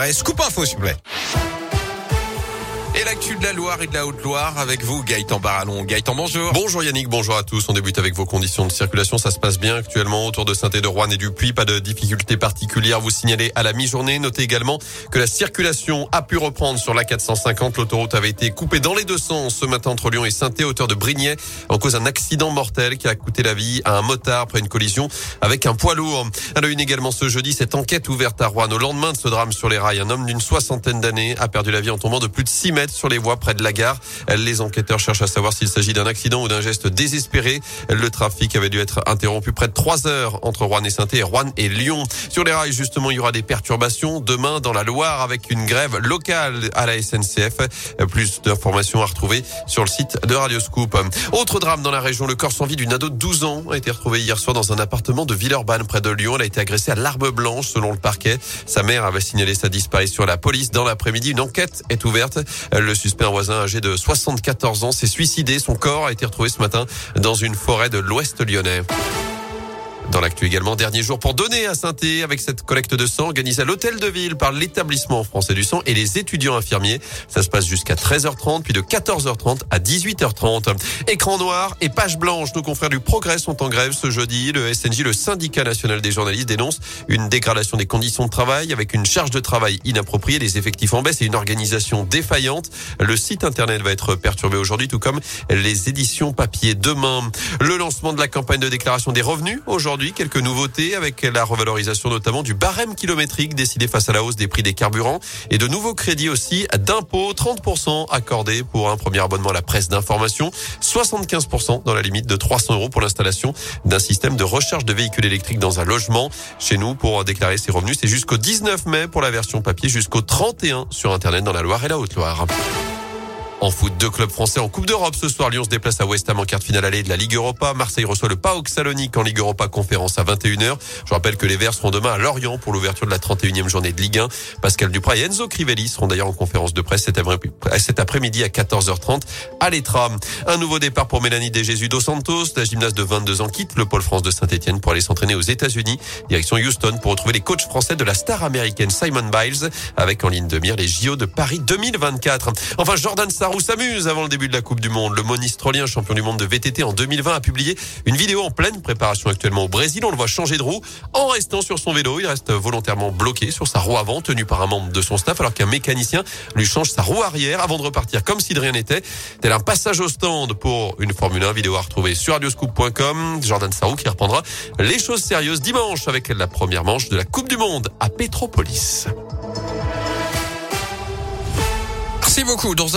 Ouais, scoop info, s'il vous plaît. L'actu de la Loire et de la Haute-Loire avec vous, Gaëtan Barallon. Gaëtan, bonjour. Bonjour Yannick, bonjour à tous. On débute avec vos conditions de circulation. Ça se passe bien actuellement autour de saint de Rouen et du Puy. Pas de difficultés particulières. Vous signalez à la mi-journée. Notez également que la circulation a pu reprendre sur la 450. L'autoroute avait été coupée dans les deux sens ce matin entre Lyon et saint hauteur de Brignais, en cause d'un accident mortel qui a coûté la vie à un motard après une collision avec un poids lourd. À la une également ce jeudi, cette enquête ouverte à Rouen. Au lendemain de ce drame sur les rails, un homme d'une soixantaine d'années a perdu la vie en tombant de plus de 6 mètres sur les voies près de la gare. Les enquêteurs cherchent à savoir s'il s'agit d'un accident ou d'un geste désespéré. Le trafic avait dû être interrompu près de 3 heures entre Rouen et saint et Rouen et Lyon. Sur les rails, justement, il y aura des perturbations demain dans la Loire avec une grève locale à la SNCF. Plus d'informations à retrouver sur le site de Radioscoop. Autre drame dans la région, le corps sans vie d'une ado de 12 ans a été retrouvé hier soir dans un appartement de Villeurbanne près de Lyon. Elle a été agressée à l'arme blanche selon le parquet. Sa mère avait signalé sa disparition à la police. Dans l'après-midi, une enquête est ouverte. Le suspect un voisin âgé de 74 ans s'est suicidé. Son corps a été retrouvé ce matin dans une forêt de l'ouest lyonnais. Dans l'actu également, dernier jour pour donner à saint avec cette collecte de sang organisée à l'hôtel de ville par l'établissement français du sang et les étudiants infirmiers. Ça se passe jusqu'à 13h30 puis de 14h30 à 18h30. Écran noir et page blanche. Nos confrères du Progrès sont en grève ce jeudi. Le SNJ, le syndicat national des journalistes, dénonce une dégradation des conditions de travail avec une charge de travail inappropriée, des effectifs en baisse et une organisation défaillante. Le site internet va être perturbé aujourd'hui, tout comme les éditions papier demain. Le lancement de la campagne de déclaration des revenus aujourd'hui quelques nouveautés avec la revalorisation notamment du barème kilométrique décidé face à la hausse des prix des carburants et de nouveaux crédits aussi d'impôts, 30% accordés pour un premier abonnement à la presse d'information, 75% dans la limite de 300 euros pour l'installation d'un système de recharge de véhicules électriques dans un logement. Chez nous, pour déclarer ses revenus, c'est jusqu'au 19 mai pour la version papier, jusqu'au 31 sur Internet dans la Loire et la Haute-Loire. En foot, deux clubs français en Coupe d'Europe. Ce soir, Lyon se déplace à West Ham en quart de finale allée de la Ligue Europa. Marseille reçoit le PAOK Salonique en Ligue Europa conférence à 21h. Je rappelle que les Verts seront demain à Lorient pour l'ouverture de la 31e journée de Ligue 1. Pascal Duprat et Enzo Crivelli seront d'ailleurs en conférence de presse cet après-midi à 14h30 à l'Etra. Un nouveau départ pour Mélanie Desjésus dos Santos. La gymnaste de 22 ans quitte le pôle France de Saint-Etienne pour aller s'entraîner aux États-Unis. Direction Houston pour retrouver les coachs français de la star américaine Simon Biles avec en ligne de mire les JO de Paris 2024. Enfin, Jordan Sarrou s'amuse avant début de la Coupe du Monde. Le monistrolien, champion du monde de VTT en 2020, a publié une vidéo en pleine préparation actuellement au Brésil. On le voit changer de roue en restant sur son vélo. Il reste volontairement bloqué sur sa roue avant, tenu par un membre de son staff, alors qu'un mécanicien lui change sa roue arrière avant de repartir comme si de rien n'était. Tel un passage au stand pour une Formule 1 vidéo à retrouver sur radioscoop.com. Jordan Sarrou qui reprendra les choses sérieuses dimanche avec la première manche de la Coupe du Monde à Petropolis. Merci beaucoup. Dans